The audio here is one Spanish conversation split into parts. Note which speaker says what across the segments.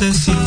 Speaker 1: necesito.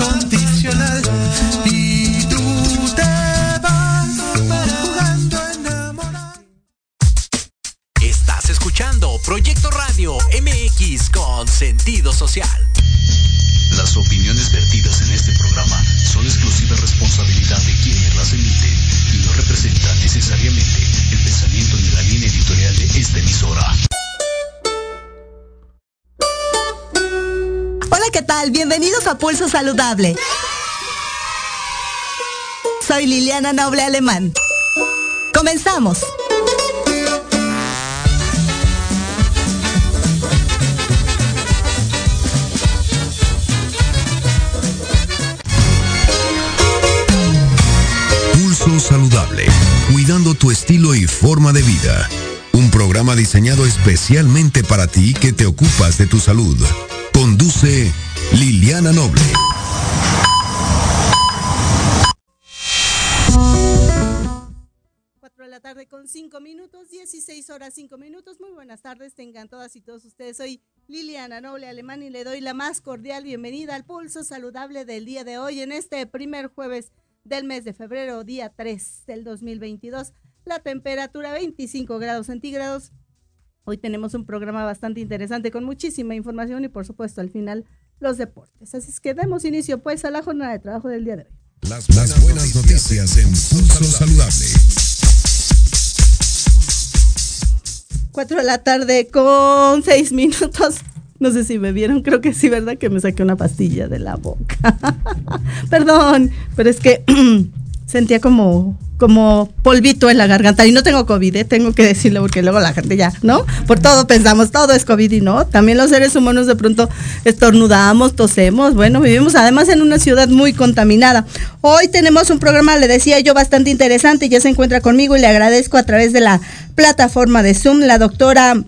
Speaker 1: contigo. Saludable. Soy Liliana Noble Alemán. Comenzamos.
Speaker 2: Pulso Saludable, cuidando tu estilo y forma de vida. Un programa diseñado especialmente para ti que te ocupas de tu salud. Conduce Liliana Noble.
Speaker 1: Cuatro de la tarde con
Speaker 3: 5 minutos, 16 horas 5 minutos. Muy buenas tardes, tengan todas y todos ustedes. Soy Liliana Noble Alemán y le doy la más cordial bienvenida al pulso saludable del día de hoy en este primer jueves del mes de febrero, día 3 del 2022. La temperatura 25 grados centígrados. Hoy tenemos un programa bastante interesante con muchísima información y por supuesto al final los deportes. Así es que demos inicio pues a la jornada de trabajo del día de hoy.
Speaker 2: Las, buenas noticias en Pulso Saludable.
Speaker 3: 4 de la tarde con 6 minutos. No sé si me vieron, creo que sí, ¿verdad? Que me saqué una pastilla de la boca. Perdón, pero es que sentía como como polvito en la garganta. Y no tengo COVID, ¿eh? tengo que decirlo porque luego la gente ya, ¿no? Por todo pensamos, todo es COVID y no. También los seres humanos de pronto estornudamos, tosemos. Bueno, vivimos además en una ciudad muy contaminada. Hoy tenemos un programa, le decía yo, bastante interesante. Ya se encuentra conmigo y le agradezco a través de la plataforma de Zoom la doctora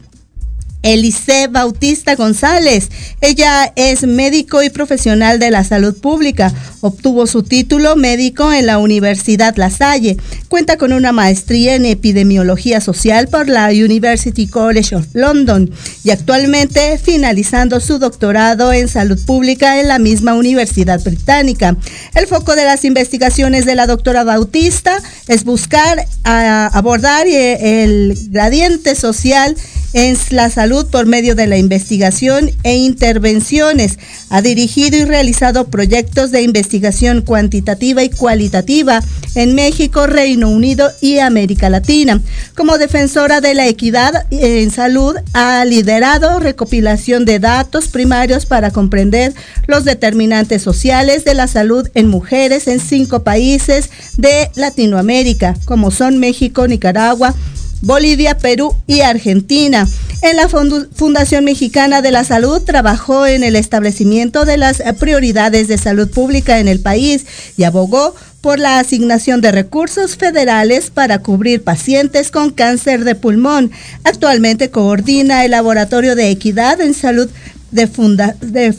Speaker 3: Elise Bautista González. Ella es médico y profesional de la salud pública. Obtuvo su título médico en la Universidad La Salle. Cuenta con una maestría en epidemiología social por la University College of London y actualmente finalizando su doctorado en salud pública en la misma Universidad Británica. El foco de las investigaciones de la doctora Bautista es buscar abordar eh, el gradiente social en la salud por medio de la investigación e intervenciones. Ha dirigido y realizado proyectos de investigación cuantitativa y cualitativa en México, Reino Unido y América Latina. Como defensora de la equidad en salud, ha liderado recopilación de datos primarios para comprender los determinantes sociales de la salud en mujeres en cinco países de Latinoamérica, como son México, Nicaragua, Bolivia, Perú y Argentina. En la Fundación Mexicana de la Salud trabajó en el establecimiento de las prioridades de salud pública en el país y abogó por la asignación de recursos federales para cubrir pacientes con cáncer de pulmón. Actualmente coordina el Laboratorio de Equidad en Salud de, Funda, de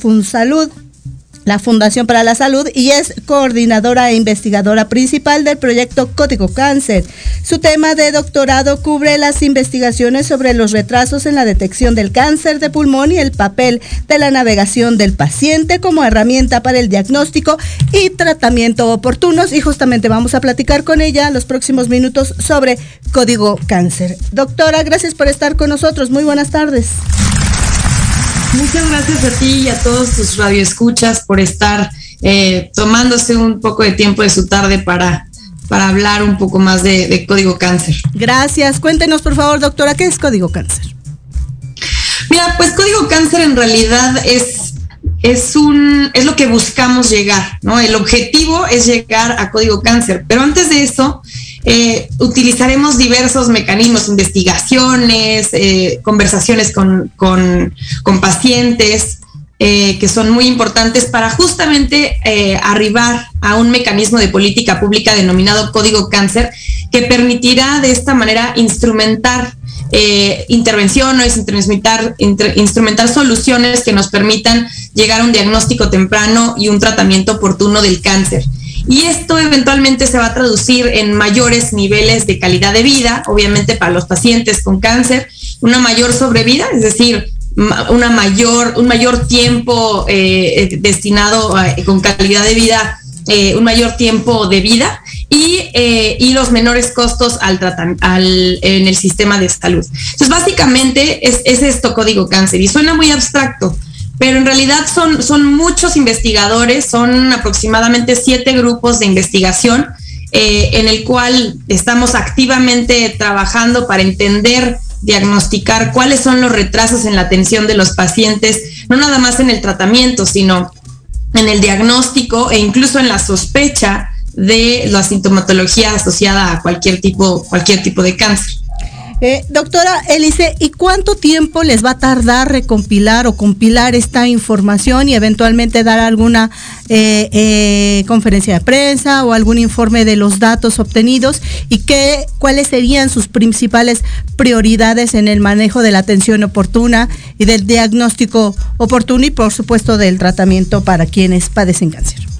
Speaker 3: la Fundación para la Salud y es coordinadora e investigadora principal del proyecto Código Cáncer. Su tema de doctorado cubre las investigaciones sobre los retrasos en la detección del cáncer de pulmón y el papel de la navegación del paciente como herramienta para el diagnóstico y tratamiento oportunos y justamente vamos a platicar con ella los próximos minutos sobre Código Cáncer. Doctora, gracias por estar con nosotros. Muy buenas tardes.
Speaker 4: Muchas gracias a ti y a todos tus radioescuchas por estar eh, tomándose un poco de tiempo de su tarde para, para hablar un poco más de, Código Cáncer.
Speaker 3: Gracias. Cuéntenos, por favor, doctora, ¿qué es Código Cáncer?
Speaker 4: Mira, pues Código Cáncer en realidad es, es, un, es lo que buscamos llegar, ¿no? El objetivo es llegar a Código Cáncer, pero antes de eso eh, utilizaremos diversos mecanismos, investigaciones, eh, conversaciones con, pacientes, eh, que son muy importantes para justamente arribar a un mecanismo de política pública denominado Código Cáncer, que permitirá de esta manera instrumentar intervenciones, instrumentar, instrumentar soluciones que nos permitan llegar a un diagnóstico temprano y un tratamiento oportuno del cáncer. Y esto eventualmente se va a traducir en mayores niveles de calidad de vida, obviamente para los pacientes con cáncer, una mayor sobrevida, es decir, una mayor, un mayor tiempo eh, eh, destinado con calidad de vida, eh, un mayor tiempo de vida y, los menores costos al, en el sistema de salud. Entonces, básicamente es esto código cáncer y suena muy abstracto, pero en realidad son, son muchos investigadores, son aproximadamente siete grupos de investigación eh, en el cual estamos activamente trabajando para entender, diagnosticar cuáles son los retrasos en la atención de los pacientes, no nada más en el tratamiento, sino en el diagnóstico e incluso en la sospecha de la sintomatología asociada a cualquier tipo, cualquier tipo de cáncer.
Speaker 3: Eh, doctora Elise, ¿y cuánto tiempo les va a tardar recompilar o compilar esta información y eventualmente dar alguna eh, eh, conferencia de prensa o algún informe de los datos obtenidos y qué, cuáles serían sus principales prioridades en el manejo de la atención oportuna y del diagnóstico oportuno y por supuesto del tratamiento para quienes padecen cáncer?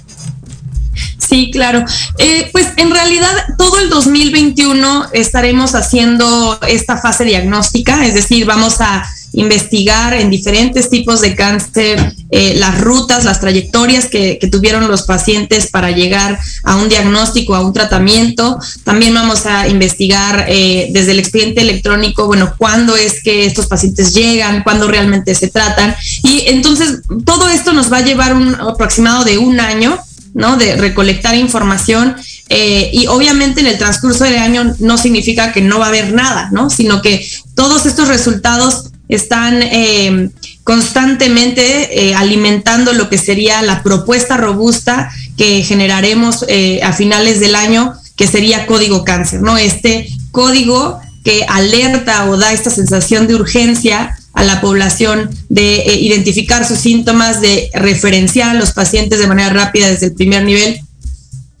Speaker 4: Sí, claro. Eh, pues en realidad todo el 2021 estaremos haciendo esta fase diagnóstica, es decir, vamos a investigar en diferentes tipos de cáncer eh, las rutas, las trayectorias que, tuvieron los pacientes para llegar a un diagnóstico, a un tratamiento. También vamos a investigar eh, desde el expediente electrónico, bueno, cuándo es que estos pacientes llegan, cuándo realmente se tratan. Y entonces todo esto nos va a llevar un aproximado de un año, ¿no? De recolectar información eh, y obviamente en el transcurso del año no significa que no va a haber nada, ¿no? Sino que todos estos resultados están eh, constantemente eh, alimentando lo que sería la propuesta robusta que generaremos a finales del año, que sería código cáncer, ¿no? Este código que alerta o da esta sensación de urgencia a la población de identificar sus síntomas, de referenciar a los pacientes de manera rápida desde el primer nivel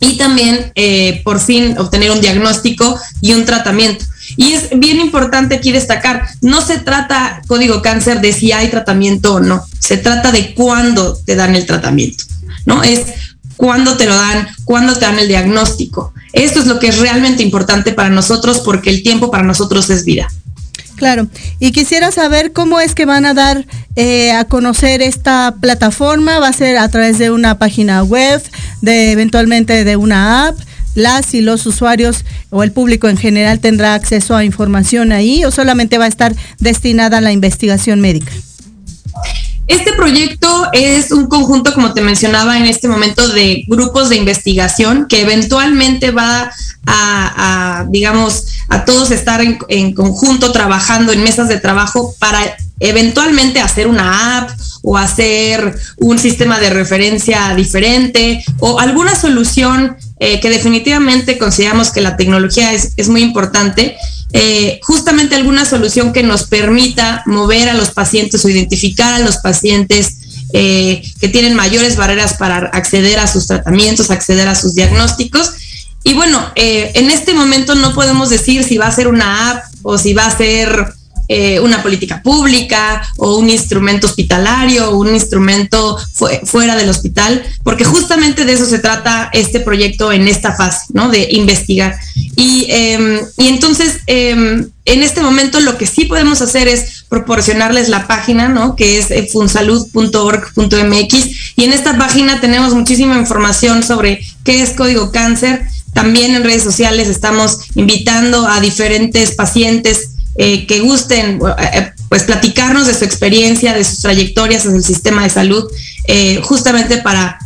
Speaker 4: y también por fin obtener un diagnóstico y un tratamiento. Y es bien importante aquí destacar, no se trata código cáncer de si hay tratamiento o no, se trata de cuándo te dan el tratamiento, ¿no? Es cuándo te lo dan, cuándo te dan el diagnóstico. Esto es lo que es realmente importante para nosotros porque el tiempo para nosotros es vida.
Speaker 3: Claro, y quisiera saber cómo es que van a dar eh, a conocer esta plataforma, va a ser a través de una página web, de eventualmente de una app, las y los usuarios o el público en general tendrá acceso a información ahí o solamente va a estar destinada a la investigación médica?
Speaker 4: Este proyecto es un conjunto, como te mencionaba en este momento, de grupos de investigación que eventualmente va a, digamos, a todos estar en, conjunto trabajando en mesas de trabajo para eventualmente hacer una app o hacer un sistema de referencia diferente o alguna solución eh, que definitivamente consideramos que la tecnología es, muy importante, eh, justamente alguna solución que nos permita mover a los pacientes o identificar a los pacientes eh, que tienen mayores barreras para acceder a sus tratamientos, acceder a sus diagnósticos. Y bueno, en este momento no podemos decir si va a ser una app o si va a ser eh, una política pública o un instrumento hospitalario o un instrumento fuera del hospital, porque justamente de eso se trata este proyecto en esta fase, ¿no? De investigar. Y, em, entonces, em, en este momento lo que sí podemos hacer es proporcionarles la página, ¿no? Que es eh, funsalud.org.mx y en esta página tenemos muchísima información sobre qué es código cáncer. También en redes sociales estamos invitando a diferentes pacientes eh, que gusten eh, eh, pues platicarnos de su experiencia, de sus trayectorias en el sistema de salud, justamente para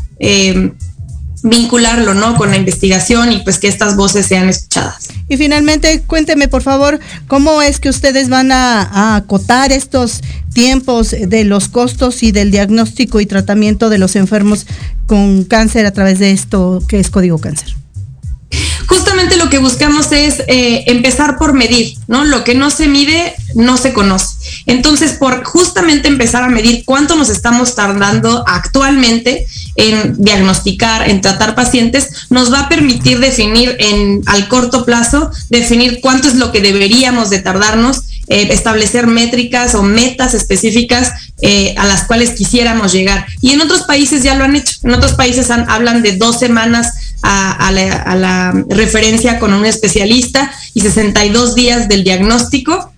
Speaker 4: vincularlo, ¿no? Con la investigación y pues que estas voces sean escuchadas.
Speaker 3: Y finalmente, cuénteme por favor, ¿cómo es que ustedes van a, acotar estos tiempos de los costos y del diagnóstico y tratamiento de los enfermos con cáncer a través de esto que es Código Cáncer?
Speaker 4: Justamente lo que buscamos es eh, empezar por medir, ¿no? Lo que no se mide no se conoce. Entonces, por justamente empezar a medir cuánto nos estamos tardando actualmente en diagnosticar, en tratar pacientes, nos va a permitir definir en al corto plazo, definir cuánto es lo que deberíamos de tardarnos, eh, establecer métricas o metas específicas eh, a las cuales quisiéramos llegar. Y en otros países ya lo han hecho. En otros países hablan de dos semanas a, la, referencia con un especialista y 62 días del diagnóstico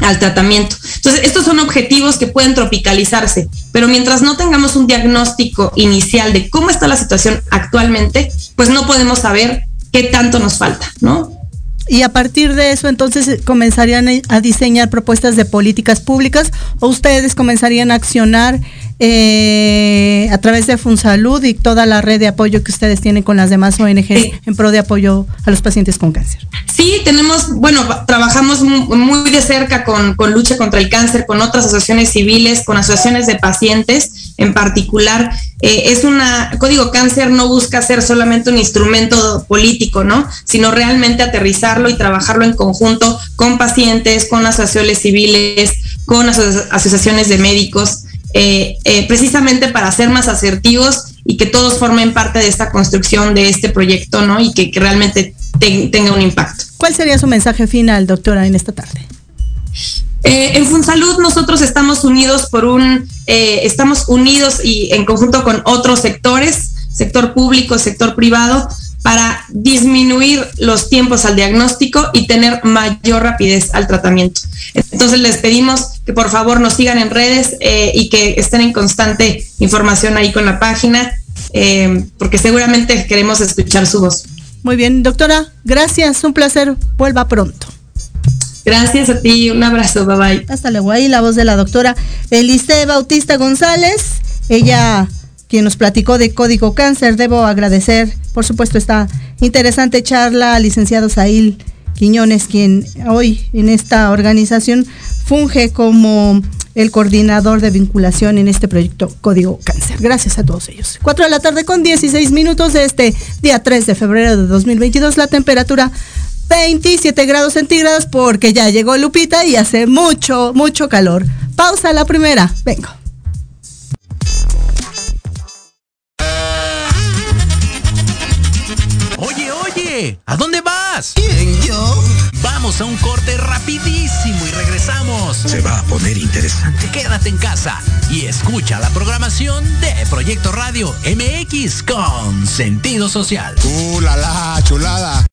Speaker 4: al tratamiento. Entonces, estos son objetivos que pueden tropicalizarse, pero mientras no tengamos un diagnóstico inicial de cómo está la situación actualmente, pues no podemos saber qué tanto nos falta, ¿no?
Speaker 3: Y a partir de eso, entonces, comenzarían a diseñar propuestas de políticas públicas o ustedes comenzarían a accionar eh, a través de Funsalud y toda la red de apoyo que ustedes tienen con las demás ONGs en pro de apoyo a los pacientes con cáncer.
Speaker 4: Sí, tenemos, bueno, trabajamos muy de cerca con, lucha contra el cáncer, con otras asociaciones civiles, con asociaciones de pacientes en particular. Eh, es una, Código Cáncer no busca ser solamente un instrumento político, ¿no? Sino realmente aterrizarlo y trabajarlo en conjunto con pacientes, con asociaciones civiles, con asociaciones de médicos. Eh, eh, precisamente para ser más asertivos y que todos formen parte de esta construcción de este proyecto, ¿no? Y que, realmente tenga un impacto.
Speaker 3: ¿Cuál sería su mensaje final, doctora, en esta tarde?
Speaker 4: Eh, en FunSalud nosotros estamos unidos por un, estamos unidos y en conjunto con otros sectores sector público, sector privado, para disminuir los tiempos al diagnóstico y tener mayor rapidez al tratamiento. Entonces les pedimos que por favor nos sigan en redes eh, y que estén en constante información ahí con la página, eh, porque seguramente queremos escuchar su voz.
Speaker 3: Muy bien, doctora, gracias, un placer, vuelva pronto.
Speaker 4: Gracias a ti, un abrazo, bye bye.
Speaker 3: Hasta luego, ahí la voz de la doctora Elise Bautista González, ella quien nos platicó de Código Cáncer. Debo agradecer, por supuesto, esta interesante charla al licenciado Sail Quiñones, quien hoy en esta organización funge como el coordinador de vinculación en este proyecto Código Cáncer. Gracias a todos ellos. 4 de la tarde con 16 minutos de este día 3 de febrero de 2022. La temperatura 27 grados centígrados porque ya llegó Lupita y hace mucho, mucho calor. Pausa la primera. Vengo.
Speaker 5: ¿A dónde vas?
Speaker 6: ¿Quién, yo?
Speaker 5: Vamos a un corte rapidísimo y regresamos.
Speaker 6: Se va a poner interesante.
Speaker 5: Quédate en casa y escucha la programación de Proyecto Radio MX con sentido social.
Speaker 6: ¡Uh, la, la chulada!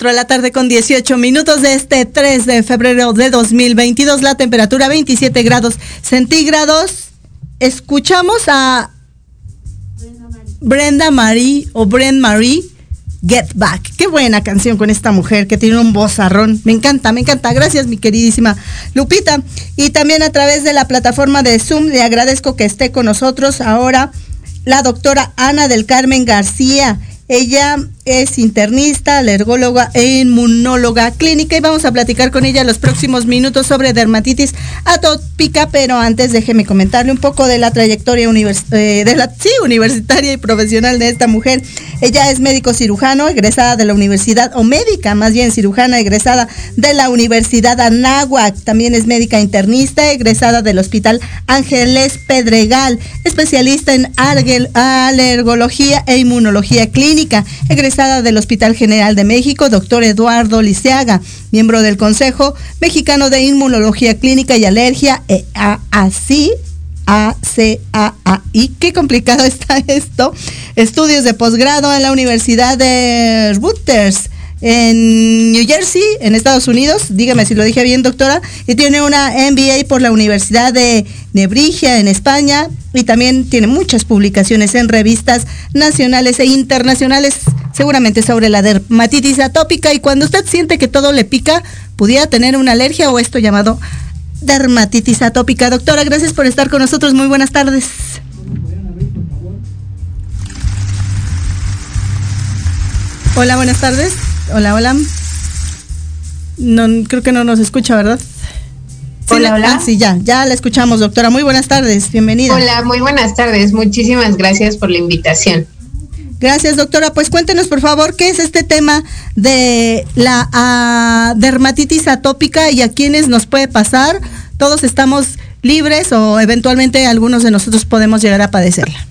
Speaker 3: 4 de la tarde con 18 minutos de este 3 de febrero de 2022, la temperatura 27 grados centígrados. Escuchamos a Brenda Marie o Brenda Marie Get Back. Qué buena canción con esta mujer que tiene un vozarrón. Me encanta, me encanta. Gracias, mi queridísima Lupita. Y también a través de la plataforma de Zoom le agradezco que esté con nosotros ahora la doctora Ana del Carmen García. Ella es internista, alergóloga e inmunóloga clínica y vamos a platicar con ella los próximos minutos sobre dermatitis atópica, pero antes déjeme comentarle un poco de la trayectoria eh, de la, universitaria y profesional de esta mujer. Ella es médico cirujano, egresada de la universidad, o médica más bien cirujana, egresada de la Universidad Anáhuac. También es médica internista, egresada del Hospital Ángeles Pedregal, especialista en alergología e inmunología clínica, egresada del Hospital General de México, doctor Eduardo Liceaga, miembro del Consejo Mexicano de Inmunología Clínica y Alergia, e. Qué complicado está esto. Estudios de posgrado en la Universidad de Rutgers en New Jersey, en Estados Unidos, dígame si lo dije bien, doctora, y tiene una MBA por la Universidad de Nebrija en España y también tiene muchas publicaciones en revistas nacionales e internacionales, seguramente sobre la dermatitis atópica y cuando usted siente que todo le pica, pudiera tener una alergia o esto llamado dermatitis atópica. Doctora, gracias por estar con nosotros. Muy buenas tardes. Hola, buenas tardes. Hola, hola. No, creo que no nos escucha, ¿verdad?
Speaker 7: hola, hola.
Speaker 3: Ah, sí, ya, ya la escuchamos, doctora. Muy buenas tardes, bienvenida.
Speaker 7: Hola, muy buenas tardes. Muchísimas gracias por la invitación.
Speaker 3: Gracias, doctora. Pues cuéntenos, por favor, qué es este tema de la ah, dermatitis atópica y a quiénes nos puede pasar. Todos estamos libres o eventualmente algunos de nosotros podemos llegar a padecerla.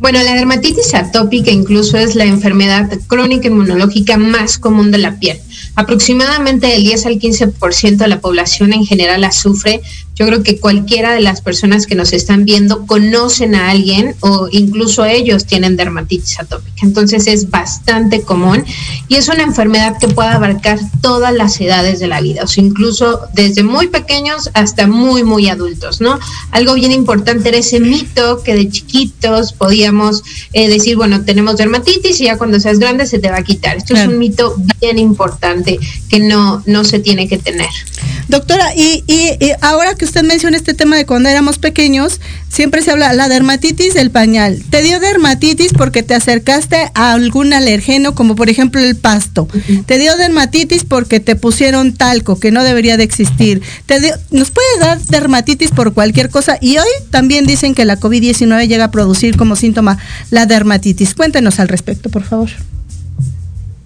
Speaker 7: Bueno, la dermatitis atópica incluso es la enfermedad crónica inmunológica más común de la piel. aproximadamente del 10 al 15% de la población en general la sufre. Yo creo que cualquiera de las personas que nos están viendo conocen a alguien o incluso ellos tienen dermatitis atópica. Entonces es bastante común y es una enfermedad que puede abarcar todas las edades de la vida, o sea, incluso desde muy pequeños hasta muy, muy adultos, ¿no? Algo bien importante era ese mito que de chiquitos podíamos eh, decir, bueno, tenemos dermatitis y ya cuando seas grande se te va a quitar. Esto es un mito bien importante que no, no se tiene que tener.
Speaker 3: Doctora, y, y, ahora que usted menciona este tema de cuando éramos pequeños, siempre se habla la dermatitis del pañal. ¿Te dio dermatitis porque te acercaste a algún alergeno, como por ejemplo el pasto? ¿Te dio dermatitis porque te pusieron talco, que no debería de existir? ¿Te ¿Nos puede dar dermatitis por cualquier cosa? Y hoy también dicen que la COVID-19 llega a producir como síntoma la dermatitis. Cuéntenos al respecto, por favor.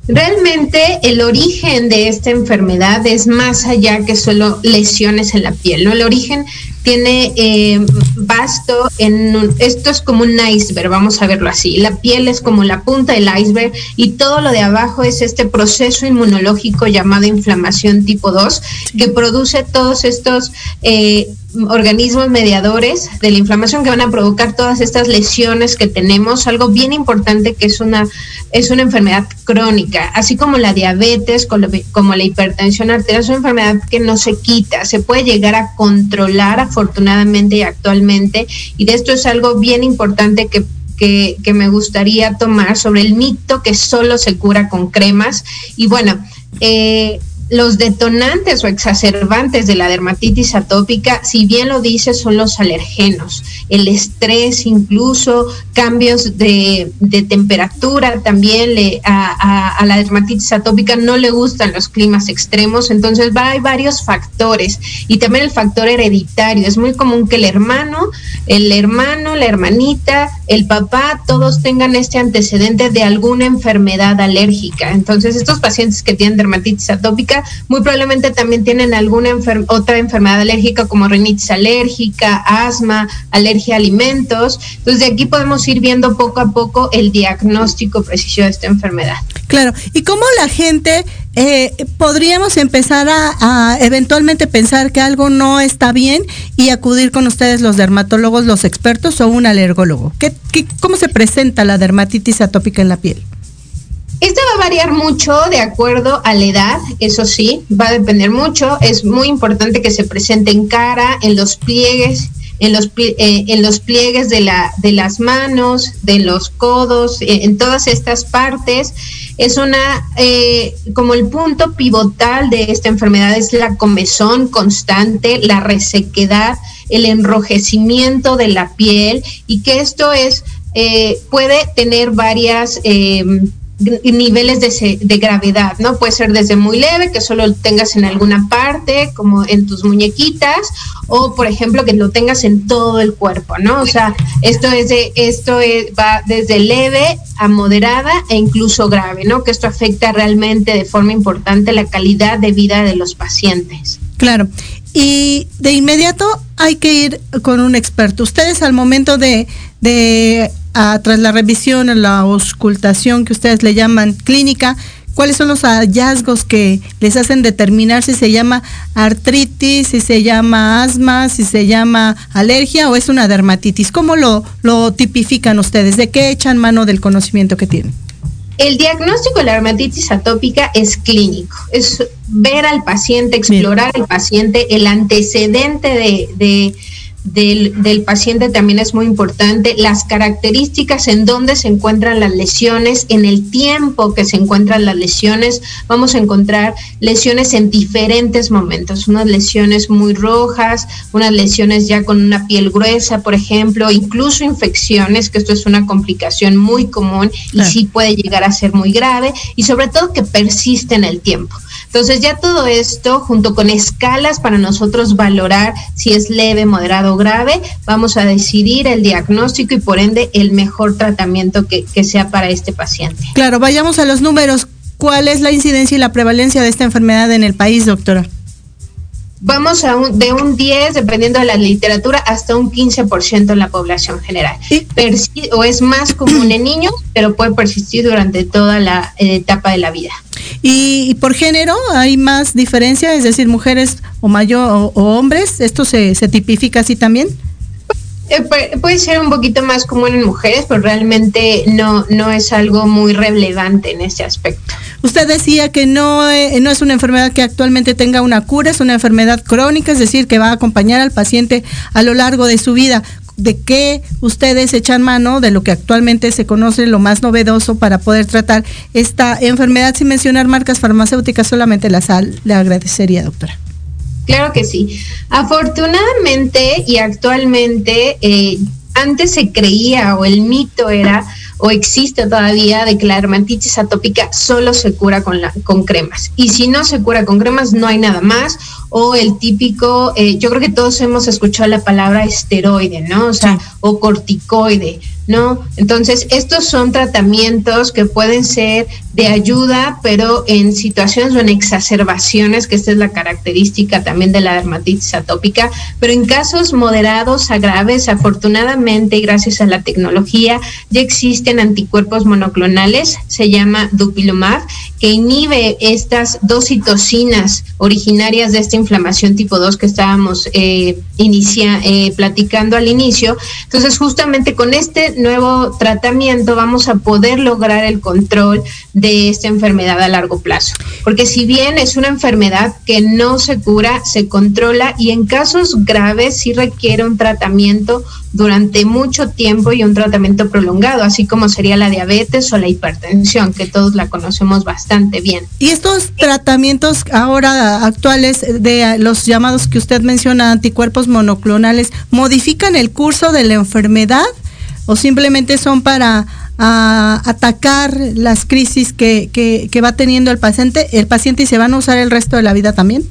Speaker 7: Realmente el origen de esta enfermedad es más allá que solo lesiones en la piel, ¿no? El origen tiene eh, vasto en esto es como un iceberg, vamos a verlo así. La piel es como la punta del iceberg y todo lo de abajo es este proceso inmunológico llamado inflamación tipo 2 que produce todos estos eh, organismos mediadores de la inflamación que van a provocar todas estas lesiones que tenemos, algo bien importante que es una, es una enfermedad crónica, así como la diabetes, como la hipertensión arterial, es una enfermedad que no se quita, se puede llegar a controlar afortunadamente y actualmente, y de esto es algo bien importante que que, que, me gustaría tomar sobre el mito que solo se cura con cremas. Y bueno, eh, los detonantes o exacerbantes de la dermatitis atópica, si bien lo dice, son los alergenos, el estrés, incluso cambios de, temperatura también le, a, la dermatitis atópica no le gustan los climas extremos, entonces va, hay varios factores y también el factor hereditario. Es muy común que el hermano, el hermano, la hermanita, el papá, todos tengan este antecedente de alguna enfermedad alérgica. Entonces estos pacientes que tienen dermatitis atópica muy probablemente también tienen alguna otra enfermedad alérgica como rinitis alérgica, asma, alergia a alimentos. Entonces de aquí podemos ir viendo poco a poco el diagnóstico preciso de esta enfermedad.
Speaker 3: Claro, ¿y cómo la gente eh, podríamos empezar a, eventualmente pensar que algo no está bien y acudir con ustedes los dermatólogos, los expertos o un alergólogo? ¿Qué, cómo se presenta la dermatitis atópica en la piel?
Speaker 7: Esta va a variar mucho de acuerdo a la edad, eso sí, va a depender mucho. Es muy importante que se presente en cara, en los pliegues, en los, eh, en los pliegues de, la, de las manos, de los codos, eh, en todas estas partes. Es una, eh, como el punto pivotal de esta enfermedad es la comezón constante, la resequedad, el enrojecimiento de la piel y que esto es, puede tener varias niveles de, de, gravedad, ¿no? Puede ser desde muy leve, que solo lo tengas en alguna parte, como en tus muñequitas, o por ejemplo que lo tengas en todo el cuerpo, ¿no? O sea, esto es de, esto va desde leve a moderada e incluso grave, ¿no? Que esto afecta realmente de forma importante la calidad de vida de los pacientes.
Speaker 3: Claro. Y de inmediato hay que ir con un experto. Ustedes al momento de tras la revisión, la auscultación que ustedes le llaman clínica, cuáles son los hallazgos que les hacen determinar si se llama artritis, si se llama asma, si se llama alergia o es una dermatitis. ¿Cómo lo, lo tipifican ustedes? ¿De qué echan mano del conocimiento que tienen?
Speaker 7: El diagnóstico de la dermatitis atópica es clínico, es ver al paciente, explorar al paciente, el antecedente de del, paciente también es muy importante, las características en dónde se encuentran las lesiones, en el tiempo que se encuentran las lesiones, vamos a encontrar lesiones en diferentes momentos, unas lesiones muy rojas, unas lesiones ya con una piel gruesa, por ejemplo, incluso infecciones, que esto es una complicación muy común y sí puede llegar a ser muy grave, y sobre todo que persiste en el tiempo. Entonces ya todo esto, junto con escalas para nosotros valorar si es leve, moderado o grave, vamos a decidir el diagnóstico y por ende el mejor tratamiento que, sea para este paciente.
Speaker 3: Claro, vayamos a los números. ¿Cuál es la incidencia y la prevalencia de esta enfermedad en el país, doctora?
Speaker 7: vamos a un, de un 10, dependiendo de la literatura, hasta un 15% en la población general. o es más común en niños, pero puede persistir durante toda la eh, etapa de la vida.
Speaker 3: Y, por género hay más diferencia, es decir, mujeres o mayor o, hombres, ¿esto se, se tipifica así también?
Speaker 7: Eh, puede ser un poquito más común en mujeres, pero realmente no, no es algo muy relevante en ese aspecto.
Speaker 3: Usted decía que no, eh, no es una enfermedad que actualmente tenga una cura, es una enfermedad crónica, es decir, que va a acompañar al paciente a lo largo de su vida. ¿De qué ustedes echan mano de lo que actualmente se conoce lo más novedoso para poder tratar esta enfermedad sin mencionar marcas farmacéuticas? Solamente la sal. Le agradecería, doctora.
Speaker 7: Claro que sí. Afortunadamente y actualmente, eh, antes se creía o el mito era o existe todavía de que la dermatitis atópica solo se cura con, la, con cremas. Y si no se cura con cremas, no hay nada más. O el típico, eh, yo creo que todos hemos escuchado la palabra esteroide, ¿no? O sea, o corticoide. ¿No? Entonces, estos son tratamientos que pueden ser de ayuda, pero en situaciones o en exacerbaciones, que esta es la característica también de la dermatitis atópica, pero en casos moderados a graves, afortunadamente, gracias a la tecnología, ya existen anticuerpos monoclonales, se llama dupilumab, que inhibe estas dos citocinas originarias de esta inflamación tipo 2 que estábamos eh, eh, platicando al inicio. Entonces, justamente con este nuevo tratamiento vamos a poder lograr el control de esta enfermedad a largo plazo. Porque si bien es una enfermedad que no se cura, se controla y en casos graves sí requiere un tratamiento durante mucho tiempo y un tratamiento prolongado, así como sería la diabetes o la hipertensión, que todos la conocemos bastante bien.
Speaker 3: Y estos tratamientos ahora actuales de los llamados que usted menciona, anticuerpos monoclonales, ¿modifican el curso de la enfermedad o simplemente son para atacar las crisis que, que, va teniendo el paciente, el paciente y se van a usar el resto de la vida también?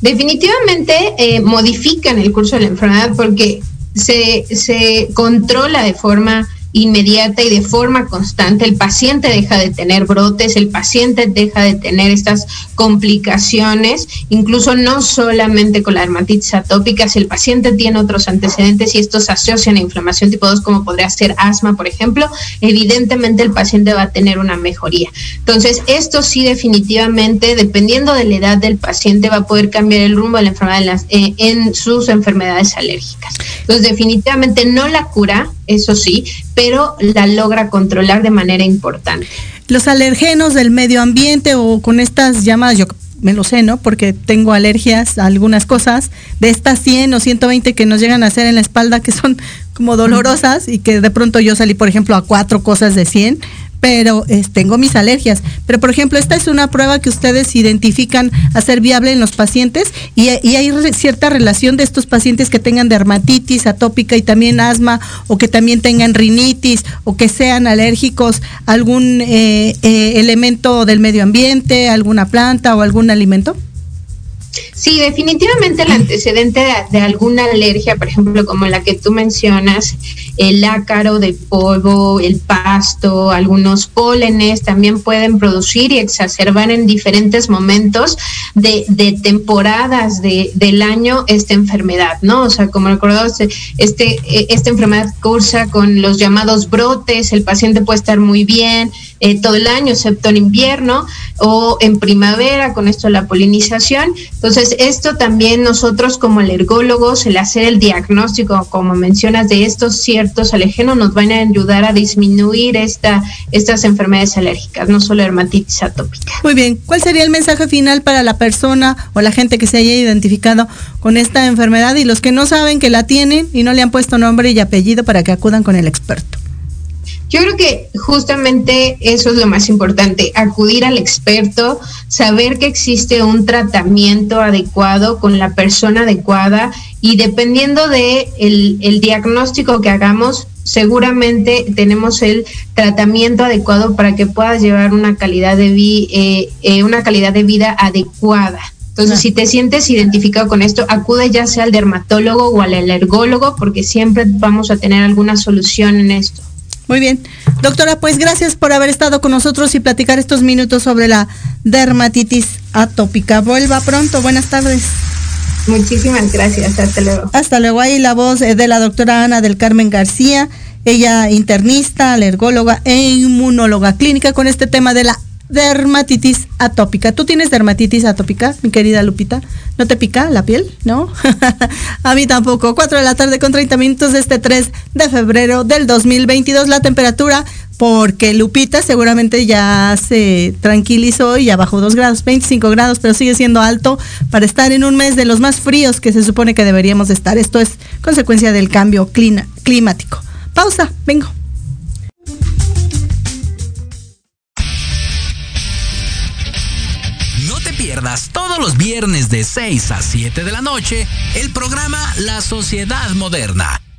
Speaker 7: Definitivamente eh, modifican el curso de la enfermedad porque se, se controla de forma inmediata y de forma constante, el paciente deja de tener brotes, el paciente deja de tener estas complicaciones, incluso no solamente con la dermatitis atópica, si el paciente tiene otros antecedentes y estos asocian a inflamación tipo 2 como podría ser asma, por ejemplo, evidentemente el paciente va a tener una mejoría. Entonces, esto sí definitivamente, dependiendo de la edad del paciente, va a poder cambiar el rumbo de la enfermedad en, en sus enfermedades alérgicas. Entonces, definitivamente no la cura, eso sí, pero la logra controlar de manera importante.
Speaker 3: Los alergenos del medio ambiente o con estas llamadas, yo me lo sé, ¿no? Porque tengo alergias a algunas cosas, de estas 100 o 120 que nos llegan a hacer en la espalda que son como dolorosas y que de pronto yo salí, por ejemplo, a cuatro cosas de 100, pero tengo mis alergias. Pero, por ejemplo, esta es una prueba que ustedes identifican a ser viable en los pacientes y, hay cierta relación de estos pacientes que tengan dermatitis atópica y también asma o que también tengan rinitis o que sean alérgicos a algún eh, eh, elemento del medio ambiente, alguna planta o algún alimento.
Speaker 7: Sí, definitivamente el antecedente de, alguna alergia, por ejemplo, como la que tú mencionas, el ácaro de polvo, el pasto, algunos pólenes también pueden producir y exacerbar en diferentes momentos de, temporadas del año esta enfermedad, ¿no? O sea, como recordamos, este, esta enfermedad cursa con los llamados brotes, el paciente puede estar muy bien, eh, todo el año, excepto en invierno o en primavera, con esto de la polinización. Entonces, esto también nosotros como alergólogos, el hacer el diagnóstico, como mencionas, de estos ciertos alergenos, nos van a ayudar a disminuir esta, estas enfermedades alérgicas, no solo dermatitis atópica.
Speaker 3: Muy bien, ¿cuál sería el mensaje final para la persona o la gente que se haya identificado con esta enfermedad y los que no saben que la tienen y no le han puesto nombre y apellido para que acudan con el experto?
Speaker 7: Yo creo que justamente eso es lo más importante, acudir al experto, saber que existe un tratamiento adecuado con la persona adecuada y dependiendo de el, diagnóstico que hagamos, seguramente tenemos el tratamiento adecuado para que puedas llevar una calidad de, eh, eh, una calidad de vida adecuada. Entonces, si te sientes identificado con esto, acude ya sea al dermatólogo o al alergólogo, porque siempre vamos a tener alguna solución en esto.
Speaker 3: Muy bien. Doctora, pues gracias por haber estado con nosotros y platicar estos minutos sobre la dermatitis atópica. Vuelva pronto. Buenas tardes.
Speaker 7: Muchísimas gracias. Hasta luego.
Speaker 3: Hasta luego. Ahí la voz de la doctora Ana del Carmen García. Ella internista, alergóloga e inmunóloga clínica con este tema de la dermatitis atópica. ¿Tú tienes dermatitis atópica, mi querida Lupita? ¿No te pica la piel? ¿No? a mí tampoco. 4 de la tarde con 30 minutos de este 3 de febrero del 2022. La temperatura, porque Lupita seguramente ya se tranquilizó y ya bajó 2 grados, 25 grados, pero sigue siendo alto para estar en un mes de los más fríos que se supone que deberíamos estar. Esto es consecuencia del cambio climático. Pausa, vengo.
Speaker 5: Pierdas todos los viernes de 6 a 7 de la noche el programa La Sociedad Moderna,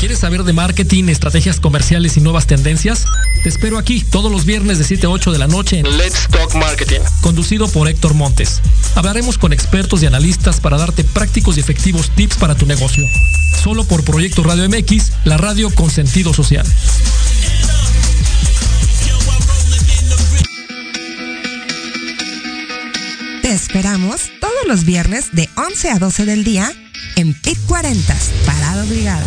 Speaker 8: ¿Quieres saber de marketing, estrategias comerciales y nuevas tendencias? Te espero aquí todos los viernes de 7 a 8 de la noche en
Speaker 9: Let's Talk Marketing,
Speaker 8: conducido por Héctor Montes. Hablaremos con expertos y analistas para darte prácticos y efectivos tips para tu negocio. Solo por Proyecto Radio MX, la radio con sentido social.
Speaker 10: esperamos todos los viernes de 11 a 12 del día en PIT 40, Parada Obligada,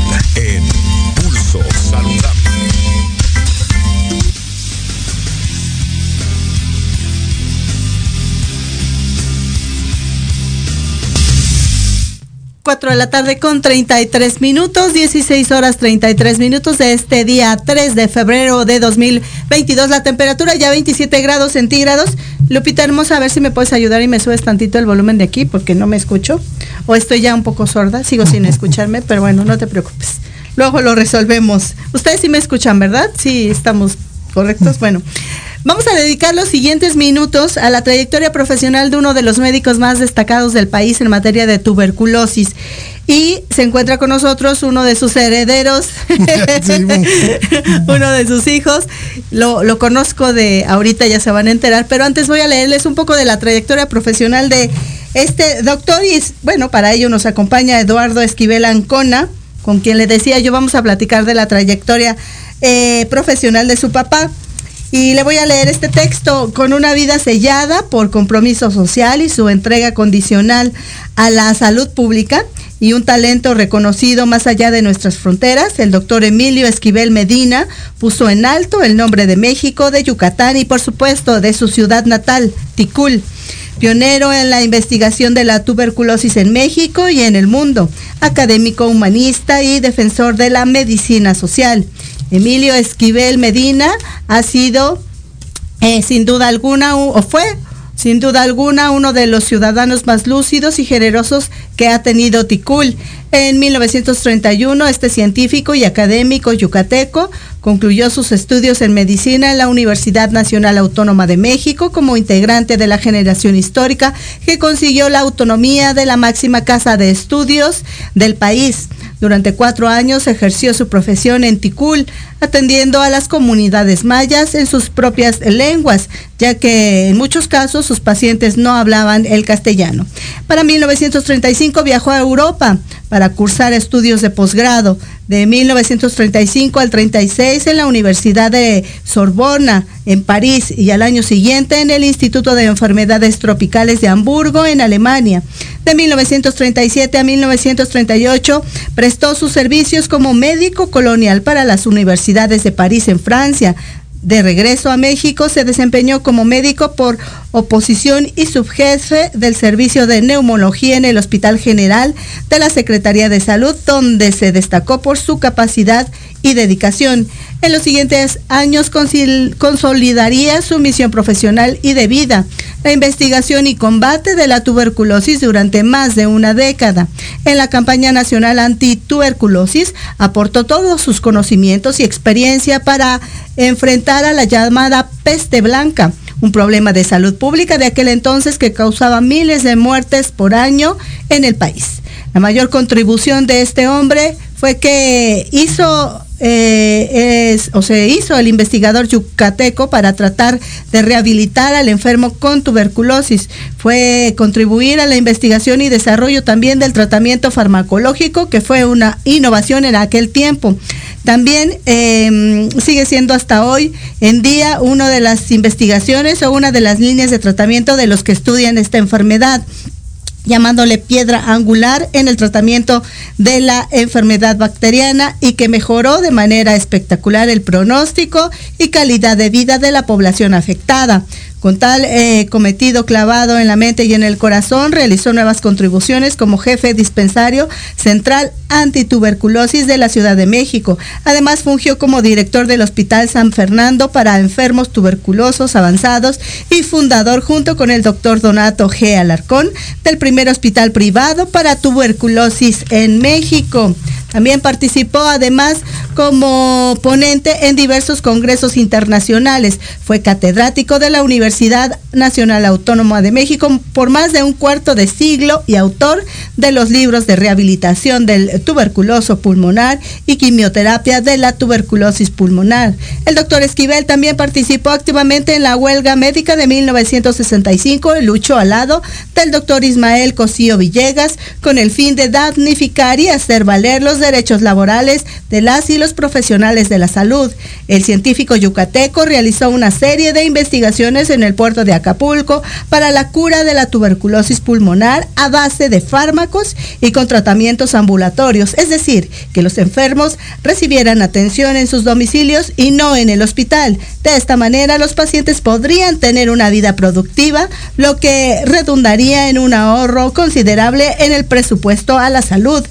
Speaker 2: en Pulso Saludable.
Speaker 3: Cuatro de la tarde con 33 minutos, 16 horas 33 minutos de este día 3 de febrero de 2022. La temperatura ya 27 grados centígrados. Lupita hermosa, a ver si me puedes ayudar y me subes tantito el volumen de aquí porque no me escucho. O estoy ya un poco sorda, sigo sin escucharme, pero bueno, no te preocupes. Luego lo resolvemos. Ustedes sí me escuchan, ¿verdad? Sí, estamos correctos. Bueno, vamos a dedicar los siguientes minutos a la trayectoria profesional de uno de los médicos más destacados del país en materia de tuberculosis. Y se encuentra con nosotros uno de sus herederos, uno de sus hijos. Lo, lo, conozco de ahorita, ya se van a enterar, pero antes voy a leerles un poco de la trayectoria profesional de este doctor. Y bueno, para ello nos acompaña Eduardo Esquivel Ancona, con quien le decía yo vamos a platicar de la trayectoria eh, profesional de su papá. Y le voy a leer este texto con una vida sellada por compromiso social y su entrega condicional a la salud pública y un talento reconocido más allá de nuestras fronteras, el doctor Emilio Esquivel Medina puso en alto el nombre de México, de Yucatán y por supuesto de su ciudad natal, Ticul pionero en la investigación de la tuberculosis en México y en el mundo, académico humanista y defensor de la medicina social. Emilio Esquivel Medina ha sido, eh, sin duda alguna, o fue sin duda alguna uno de los ciudadanos más lúcidos y generosos que ha tenido Ticul. En 1931, este científico y académico yucateco concluyó sus estudios en medicina en la Universidad Nacional Autónoma de México como integrante de la generación histórica que consiguió la autonomía de la máxima casa de estudios del país. Durante cuatro años ejerció su profesión en Ticul, atendiendo a las comunidades mayas en sus propias lenguas, ya que en muchos casos sus pacientes no hablaban el castellano. Para 1935 viajó a Europa, para cursar estudios de posgrado. De 1935 al 36 en la Universidad de Sorbona, en París, y al año siguiente en el Instituto de Enfermedades Tropicales de Hamburgo, en Alemania. De 1937 a 1938 prestó sus servicios como médico colonial para las universidades de París en Francia, de regreso a México, se desempeñó como médico por oposición y subjefe del servicio de neumología en el Hospital General de la Secretaría de Salud, donde se destacó por su capacidad y dedicación. En los siguientes años consolidaría su misión profesional y de vida, la investigación y combate de la tuberculosis durante más de una década. En la campaña nacional antituberculosis aportó todos sus conocimientos y experiencia para enfrentar a la llamada peste blanca, un problema de salud pública de aquel entonces que causaba miles de muertes por año en el país. La mayor contribución de este hombre fue que hizo eh, es, o se hizo el investigador yucateco para tratar de rehabilitar al enfermo con tuberculosis. Fue contribuir a la investigación y desarrollo también del tratamiento farmacológico, que fue una innovación en aquel tiempo. También em, sigue siendo hasta hoy en día una de las investigaciones o una de las líneas de tratamiento de los que estudian esta enfermedad llamándole piedra angular en el tratamiento de la enfermedad bacteriana y que mejoró de manera espectacular el pronóstico y calidad de vida de la población afectada. Con tal eh, cometido clavado en la mente y en el corazón, realizó nuevas contribuciones como jefe dispensario central antituberculosis de la Ciudad de México. Además, fungió como director del Hospital San Fernando para enfermos tuberculosos avanzados y fundador junto con el doctor Donato G. Alarcón del primer hospital privado para tuberculosis en México. También participó además como ponente en diversos congresos internacionales. Fue catedrático de la Universidad Nacional Autónoma de México por más de un cuarto de siglo y autor de los libros de rehabilitación del tuberculoso pulmonar y quimioterapia de la tuberculosis pulmonar. El doctor Esquivel también participó activamente en la huelga médica de 1965 y luchó al lado del doctor Ismael Cosío Villegas con el fin de damnificar y hacer valer los derechos laborales de las y los profesionales de la salud. El científico yucateco realizó una serie de investigaciones en el puerto de Acapulco para la cura de la tuberculosis pulmonar a base de fármacos y con tratamientos ambulatorios, es decir, que los enfermos recibieran atención en sus domicilios y no en el hospital. De esta manera, los pacientes podrían tener una vida productiva, lo que redundaría en un ahorro considerable en el presupuesto a la salud.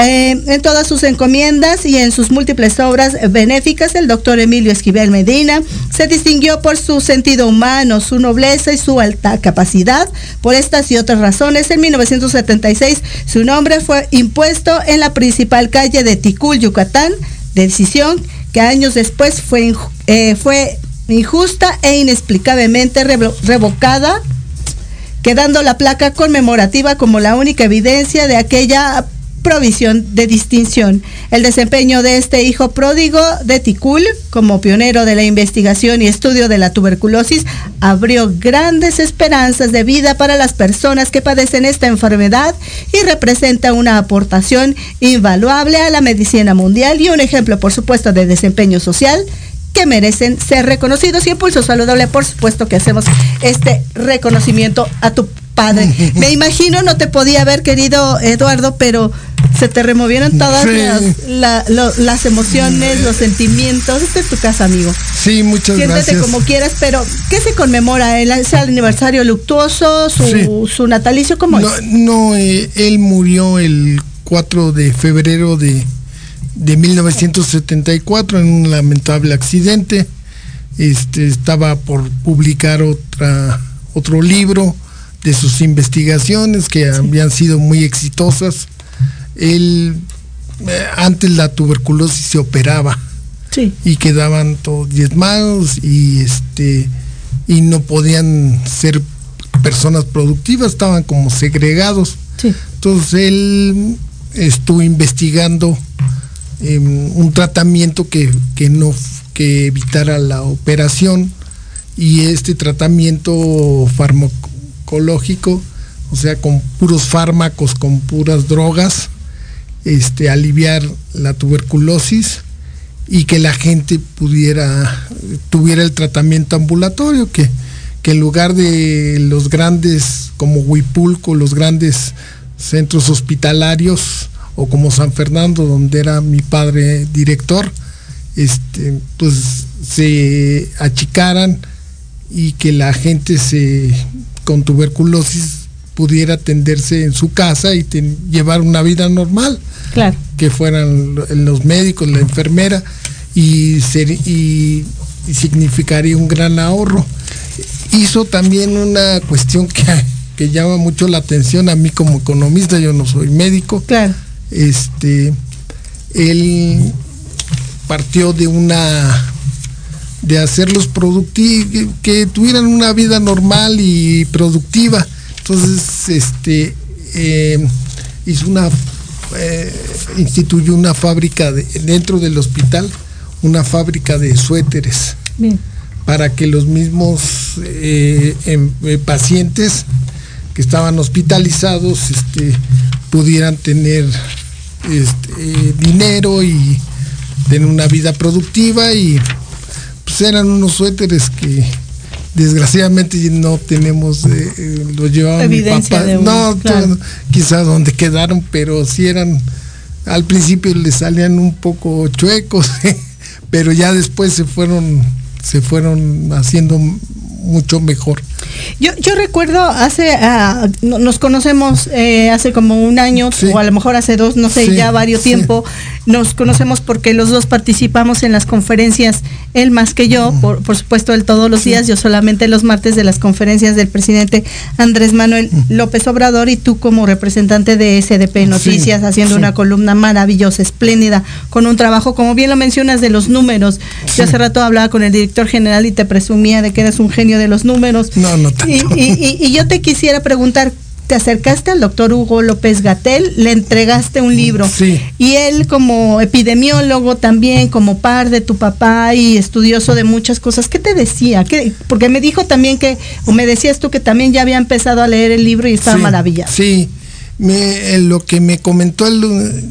Speaker 3: Eh, en todas sus encomiendas y en sus múltiples obras benéficas, el doctor Emilio Esquivel Medina se distinguió por su sentido humano, su nobleza y su alta capacidad. Por estas y otras razones, en 1976 su nombre fue impuesto en la principal calle de Ticul, Yucatán, decisión que años después fue, eh, fue injusta e inexplicablemente revocada quedando la placa conmemorativa como la única evidencia de aquella provisión de distinción. El desempeño de este hijo pródigo de Ticul como pionero de la investigación y estudio de la tuberculosis abrió grandes esperanzas de vida para las personas que padecen esta enfermedad y representa una aportación invaluable a la medicina mundial y un ejemplo, por supuesto, de desempeño social que merecen ser reconocidos y impulso saludable, por supuesto que hacemos este reconocimiento a tu padre. Me imagino, no te podía ver, querido Eduardo, pero se te removieron todas las, emociones, los sentimientos. Esta es tu casa, amigo.
Speaker 9: Sí, muchas gracias.
Speaker 3: Siéntete como quieras, pero ¿qué se conmemora? ¿El, ¿Es el aniversario luctuoso, su, natalicio? ¿Cómo
Speaker 9: no,
Speaker 3: es?
Speaker 9: No, eh, él murió el 4 de febrero de, de 1974 en un lamentable accidente. Este, estaba por publicar otra, otro libro de sus investigaciones que habían sido muy exitosas. Él, eh, antes la tuberculosis se operaba y quedaban todos diezmados y este y no podían ser personas productivas, estaban como segregados. Entonces él estuvo investigando em, un tratamiento que, que, no que evitara la operación y este tratamiento farmacológico, o sea, con puros fármacos, con puras drogas, este, aliviar la tuberculosis y que la gente pudiera, tuviera el tratamiento ambulatorio, que, que en lugar de los grandes, como Huipulco, los grandes centros hospitalarios, o como San Fernando, donde era mi padre director, este, pues se achicaran y que la gente se con tuberculosis pudiera atenderse en su casa y llevar una vida normal.
Speaker 3: Claro.
Speaker 9: Que fueran los médicos, la enfermera, y, ser, y, significaría un gran ahorro. Hizo también una cuestión que, que llama mucho la atención a mí como economista, yo no soy médico.
Speaker 3: Claro.
Speaker 9: Este, él partió de una de hacerlos productivos, que, tuvieran una vida normal y productiva. Entonces, este, eh, hizo una, eh, instituyó una fábrica dentro del hospital, una fábrica de suéteres. Para que los mismos eh, em, pacientes que estaban hospitalizados este, pudieran tener este, dinero y tener una vida productiva y pues eran unos suéteres que desgraciadamente no tenemos, eh, eh los llevaba mi papá. no, quizás donde quedaron, pero sí eran, al principio le salían un poco chuecos, pero ya después se fueron, se fueron haciendo mucho mejor.
Speaker 3: Yo, yo recuerdo hace, ah, nos conocemos eh, hace como un año o a lo mejor hace dos, no sé, ya varios tiempo. Nos conocemos porque los dos participamos en las conferencias, él más que yo, por, por supuesto, él todos los días, yo solamente los martes de las conferencias del presidente Andrés Manuel López Obrador y tú como representante de SDP Noticias haciendo una columna maravillosa, espléndida, con un trabajo, como bien lo mencionas, de los números. Yo hace rato hablaba con el director general y te presumía de que eres un genio de los números.
Speaker 9: No, no
Speaker 3: y, yo te quisiera preguntar, te acercaste al doctor Hugo López Gatel, le entregaste un libro.
Speaker 9: Sí.
Speaker 3: Y él como epidemiólogo también, como par de tu papá y estudioso de muchas cosas, ¿qué te decía? ¿Qué, porque me dijo también que, o me decías tú que también ya había empezado a leer el libro y estaba maravillado.
Speaker 9: Sí, me, lo que me comentó,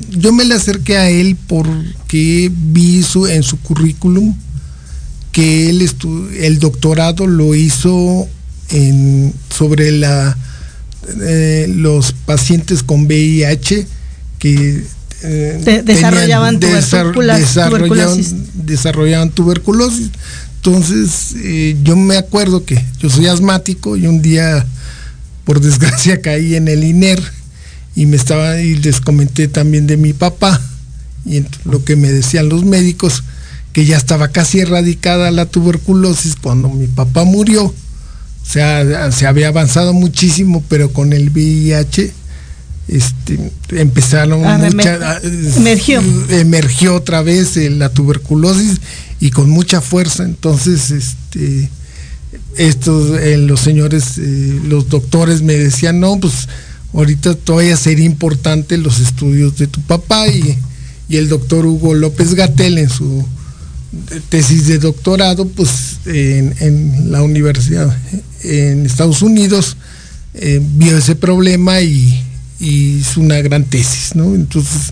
Speaker 9: yo me le acerqué a él porque vi su, en su currículum que él el doctorado lo hizo sobre la, eh, los pacientes con VIH que
Speaker 3: eh, desarrollaban, tuberculosis.
Speaker 9: desarrollaban tuberculosis. Entonces, eh, yo me acuerdo que yo soy asmático y un día, por desgracia, caí en el INER y me estaba y les comenté también de mi papá y lo que me decían los médicos que ya estaba casi erradicada la tuberculosis cuando mi papá murió sea, se había avanzado muchísimo, pero con el VIH este, empezaron
Speaker 3: ah, emergió.
Speaker 9: emergió otra vez eh, la tuberculosis y con mucha fuerza. Entonces, este, estos, eh, los señores, eh, los doctores me decían, no, pues ahorita todavía sería importante los estudios de tu papá y, y el doctor Hugo López Gatel en su tesis de doctorado, pues en, en la universidad en Estados Unidos, eh, vio ese problema y, hizo una gran tesis, ¿no? Entonces,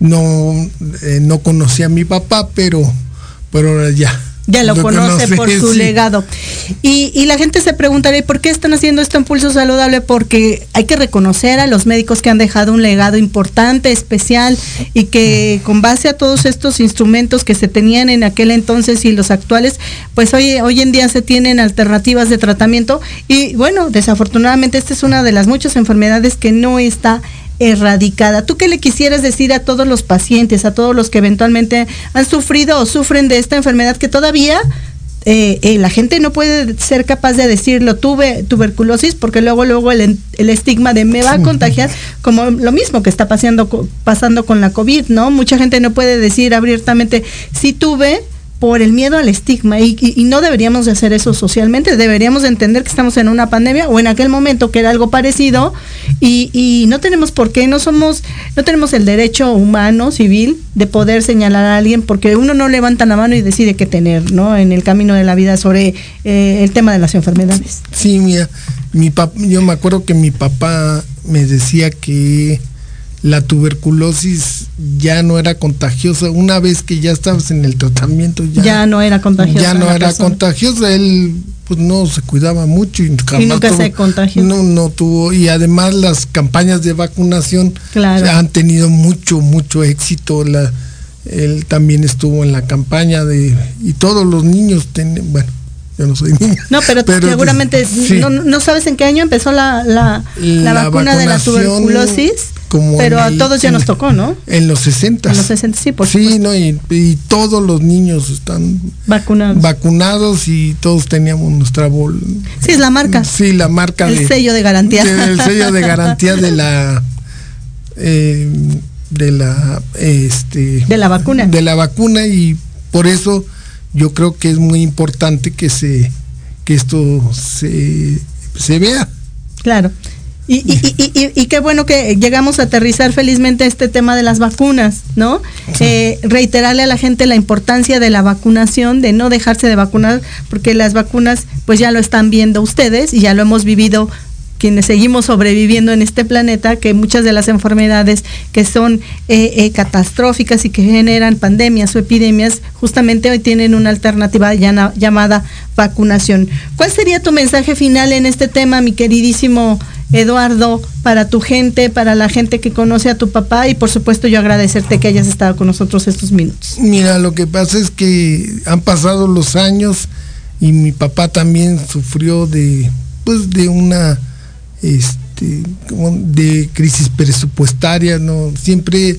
Speaker 9: no, eh, no conocí a mi papá, pero, pero ya,
Speaker 3: ya lo, conoce, por su legado. Y, la gente se preguntará, ¿por qué están haciendo esto en Pulso Saludable? Porque hay que reconocer a los médicos que han dejado un legado importante, especial, y que con base a todos estos instrumentos que se tenían en aquel entonces y los actuales, pues hoy, hoy en día se tienen alternativas de tratamiento. Y bueno, desafortunadamente esta es una de las muchas enfermedades que no está erradicada. ¿Tú qué le quisieras decir a todos los pacientes, a todos los que eventualmente han sufrido o sufren de esta enfermedad que todavía eh, eh, la gente no puede ser capaz de decirlo, tuve tuberculosis, porque luego, luego el, estigma de me va a contagiar, como lo mismo que está pasando, pasando con la COVID, ¿no? Mucha gente no puede decir abiertamente, si tuve, por el miedo al estigma y, no deberíamos de hacer eso socialmente, deberíamos de entender que estamos en una pandemia o en aquel momento que era algo parecido y, no tenemos por qué, no somos, no tenemos el derecho humano, civil, de poder señalar a alguien porque uno no levanta la mano y decide qué tener, ¿no? En el camino de la vida sobre eh, el tema de las enfermedades.
Speaker 9: Sí, mira, mi yo me acuerdo que mi papá me decía que la tuberculosis ya no era contagiosa. Una vez que ya estabas en el tratamiento, ya,
Speaker 3: Ya no era contagiosa
Speaker 9: Ya no era
Speaker 3: persona.
Speaker 9: contagiosa. Él pues no se cuidaba mucho y, jamás
Speaker 3: nunca se
Speaker 9: tuvo-
Speaker 3: contagió.
Speaker 9: No, no tuvo. Y además las campañas de vacunación
Speaker 3: Claro.
Speaker 9: han tenido mucho, mucho éxito. La, él también estuvo en la campaña de. Y todos los niños tienen. Bueno, yo no soy niño.
Speaker 3: No, pero, seguramente
Speaker 9: sí.
Speaker 3: no, no sabes en qué año empezó la, la, la
Speaker 9: La
Speaker 3: vacuna de la tuberculosis,
Speaker 9: como
Speaker 3: pero a todos ya nos tocó, ¿no?
Speaker 9: En los 60.
Speaker 3: En los 60, sí, por
Speaker 9: Sí, no, y, y todos los niños están
Speaker 3: Vacunados.
Speaker 9: vacunados y todos teníamos nuestra bol.
Speaker 3: sí, es la marca.
Speaker 9: Sí, la marca
Speaker 3: El
Speaker 9: de.
Speaker 3: sello de garantía.
Speaker 9: de- el sello de garantía de la. eh, de la. Este.
Speaker 3: De la vacuna.
Speaker 9: De la vacuna y por eso yo creo que es muy importante que se. que esto se. se vea.
Speaker 3: Claro. Y, y, y, y- y qué bueno que llegamos a aterrizar felizmente este tema de las vacunas, ¿no? Eh, reiterarle a la gente la importancia de la vacunación, de no dejarse de vacunar, porque las vacunas, pues ya lo están viendo ustedes y ya lo hemos vivido quienes seguimos sobreviviendo en este planeta, que muchas de las enfermedades que son eh, eh, catastróficas y que generan pandemias o epidemias, justamente hoy tienen una alternativa llana- llamada vacunación. ¿Cuál sería tu mensaje final en este tema, mi queridísimo Eduardo, para tu gente, para la gente que conoce a tu papá y por supuesto yo agradecerte que hayas estado con nosotros estos minutos?
Speaker 9: Mira, lo que pasa es que han pasado los años y mi papá también sufrió de, pues, de una, este, de crisis presupuestaria, ¿no? Siempre,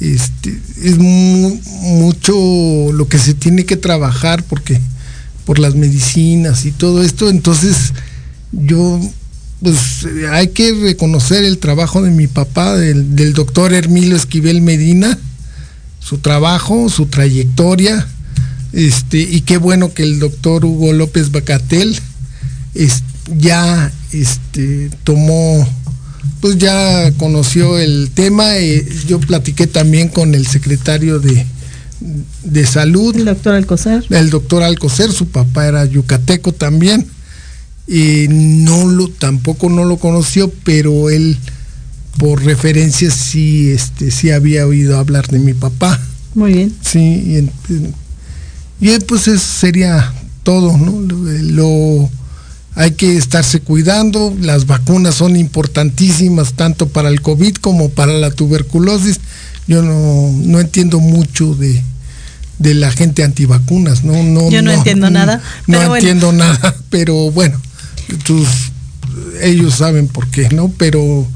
Speaker 9: este, es mu- mucho lo que se tiene que trabajar porque, por las medicinas y todo esto, entonces yo, pues, hay que reconocer el trabajo de mi papá, del, del doctor Hermilo Esquivel Medina, su trabajo, su trayectoria, este, y qué bueno que el doctor Hugo López Bacatel es- ya este, tomó, pues ya conoció el tema. eh, yo platiqué también con el secretario de, de salud,
Speaker 3: El doctor Alcocer.
Speaker 9: el doctor Alcocer, su papá era yucateco también. Y no lo, tampoco no lo conoció, pero él por referencia sí, este, sí había oído hablar de mi papá.
Speaker 3: Muy bien.
Speaker 9: Sí, y, eh, pues eso sería todo, ¿no? Lo, lo- hay que estarse cuidando, las vacunas son importantísimas tanto para el COVID como para la tuberculosis. Yo no, no entiendo mucho de, de la gente antivacunas, ¿no? no
Speaker 3: Yo no entiendo nada,
Speaker 9: No
Speaker 3: pero bueno.
Speaker 9: entiendo nada, pero bueno, tus- ellos saben por qué, ¿no? Pero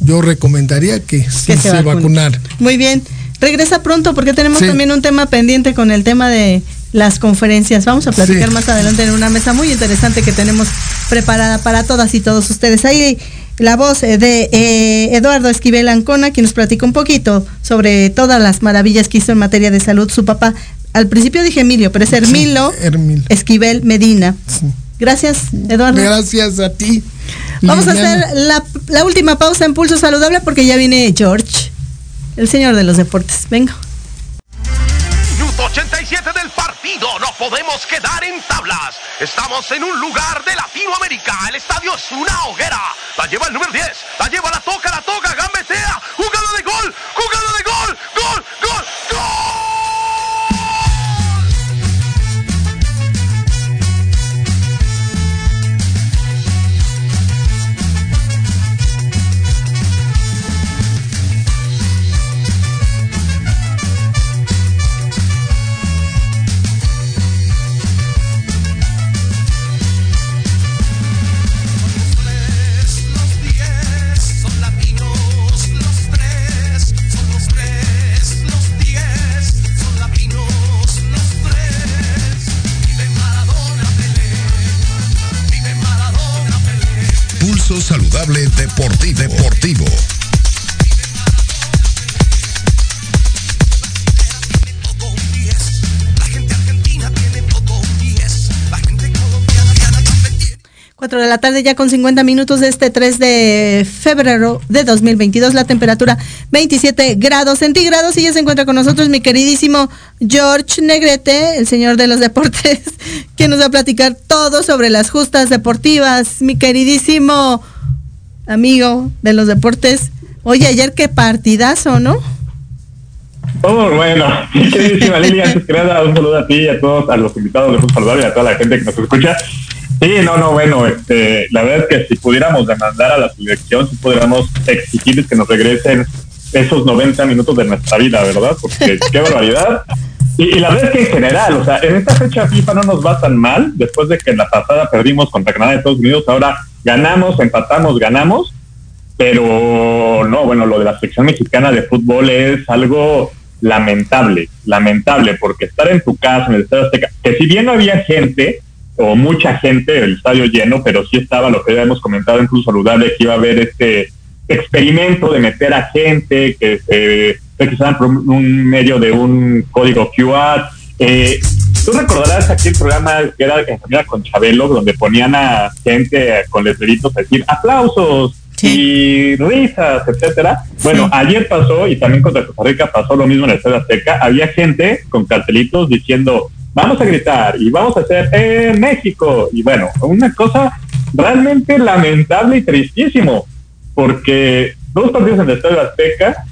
Speaker 9: yo recomendaría que sí se,
Speaker 3: se
Speaker 9: vacunaran.
Speaker 3: Muy bien. Regresa pronto porque tenemos
Speaker 9: Sí.
Speaker 3: también un tema pendiente con el tema de las conferencias. Vamos a platicar
Speaker 9: Sí.
Speaker 3: más adelante en una mesa muy interesante que tenemos preparada para todas y todos ustedes. Ahí la voz de eh, Eduardo Esquivel Ancona, quien nos platica un poquito sobre todas las maravillas que hizo en materia de salud su papá. Al principio dije Emilio, pero es Hermilo. Esquivel Medina. Gracias, Eduardo.
Speaker 9: Gracias a ti.
Speaker 3: Vamos a hacer la, la última pausa en Pulso Saludable porque ya viene George, el señor de los deportes. Venga.
Speaker 11: Minuto 87 del partido, no podemos quedar en tablas. Estamos en un lugar de Latinoamérica, el estadio es una hoguera. La lleva el número 10, la lleva, la toca, la toca, gambetea, jugada de gol, jugada de gol, gol, gol.
Speaker 2: Saludable Deportivo. Deportivo.
Speaker 3: 4 de la tarde ya con 50 minutos de este 3 de febrero de 2022. La temperatura 27 grados centígrados y ya se encuentra con nosotros mi queridísimo George Negrete, el señor de los deportes, quien nos va a platicar todo sobre las justas deportivas. Mi queridísimo amigo de los deportes, Oye, ayer qué partidazo, ¿no?
Speaker 12: Oh, bueno, queridísima Lili, antes que nada, un saludo a ti y a todos, a los invitados de Fútbol Saludable y a toda la gente que nos escucha. Sí, no, no, bueno, este, la verdad es que si pudiéramos demandar a la selección, si pudiéramos exigirles que nos regresen esos 90 minutos de nuestra vida, ¿verdad? Porque qué barbaridad. Y, y la verdad es que en general, o sea, en esta fecha FIFA no nos va tan mal, después de que en la pasada perdimos contra Canadá de Estados Unidos, ahora ganamos, empatamos, ganamos, pero no, bueno, lo de la selección mexicana de fútbol es algo lamentable, lamentable, porque estar en tu casa, en el Estadio Azteca, que si bien no había gente, o mucha gente, el estadio lleno, pero sí estaba lo que ya hemos comentado en Cruz Saludable, que iba a haber este experimento de meter a gente, que se requisaban por un medio de un código QR. Eh, Tú recordarás aquí el programa que era, que era con Chabelo, donde ponían a gente con letreritos a decir aplausos y risas, etcétera. Bueno, ayer pasó y también contra Costa Rica pasó lo mismo en el Estadio Azteca. Había gente con cartelitos diciendo vamos a gritar y vamos a hacer ¡Eh, México! Y bueno, una cosa realmente lamentable y tristísimo, porque dos partidos en el Estadio Azteca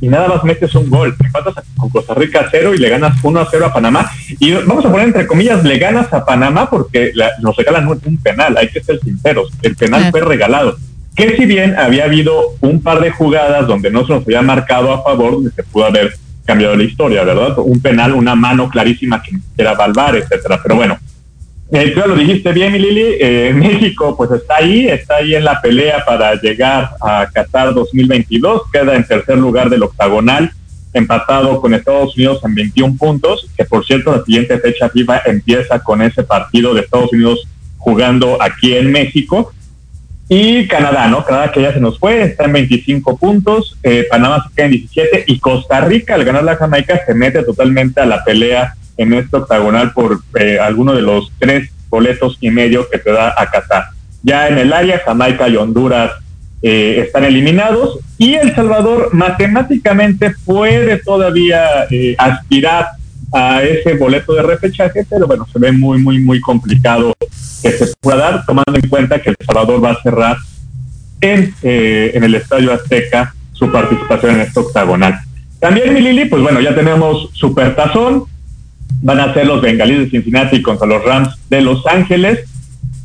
Speaker 12: y nada más metes un gol, empatas con Costa Rica a cero y le ganas 1 a 0 a Panamá. Y vamos a poner entre comillas, le ganas a Panamá porque la- nos regalan un, un penal, hay que ser sinceros, el penal fue regalado. Que si bien había habido un par de jugadas donde no se nos había marcado a favor, donde se pudo haber cambiado la historia, ¿verdad? Un penal, una mano clarísima que era Valvar, etcétera. Pero bueno, eh, tú lo dijiste bien, mi Lili. eh, México, pues está ahí, está ahí en la pelea para llegar a Qatar 2022. Queda en tercer lugar del octagonal, empatado con Estados Unidos en 21 puntos. Que por cierto, la siguiente fecha FIFA empieza con ese partido de Estados Unidos jugando aquí en México. Y Canadá, ¿no? Canadá que ya se nos fue, está en 25 puntos, eh, Panamá se queda en 17 y Costa Rica al ganar la Jamaica se mete totalmente a la pelea en este octagonal por eh, alguno de los tres boletos y medio que te da a Qatar. Ya en el área, Jamaica y Honduras eh, están eliminados y El Salvador matemáticamente puede todavía eh, aspirar a ese boleto de repechaje, pero bueno, se ve muy, muy, muy complicado que se pueda dar, tomando en cuenta que El Salvador va a cerrar en, eh, en el Estadio Azteca su participación en este octagonal. También, mi Lili, pues bueno, ya tenemos Supertazón, van a ser los Bengalíes de Cincinnati contra los Rams de Los Ángeles.